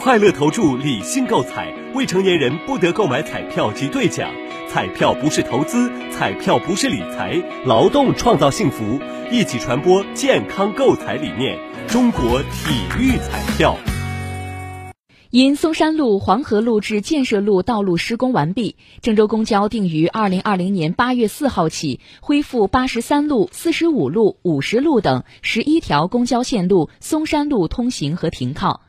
快乐投注理性购彩未成年人不得购买彩票及兑奖彩票不是投资彩票不是理财劳动创造幸福一起传播健康购彩理念中国体育彩票。因嵩山路黄河路至建设路道路施工完毕郑州公交定于二零二零年八月四号起恢复八十三路四十五路五十路等十一条公交线路嵩山路通行和停靠。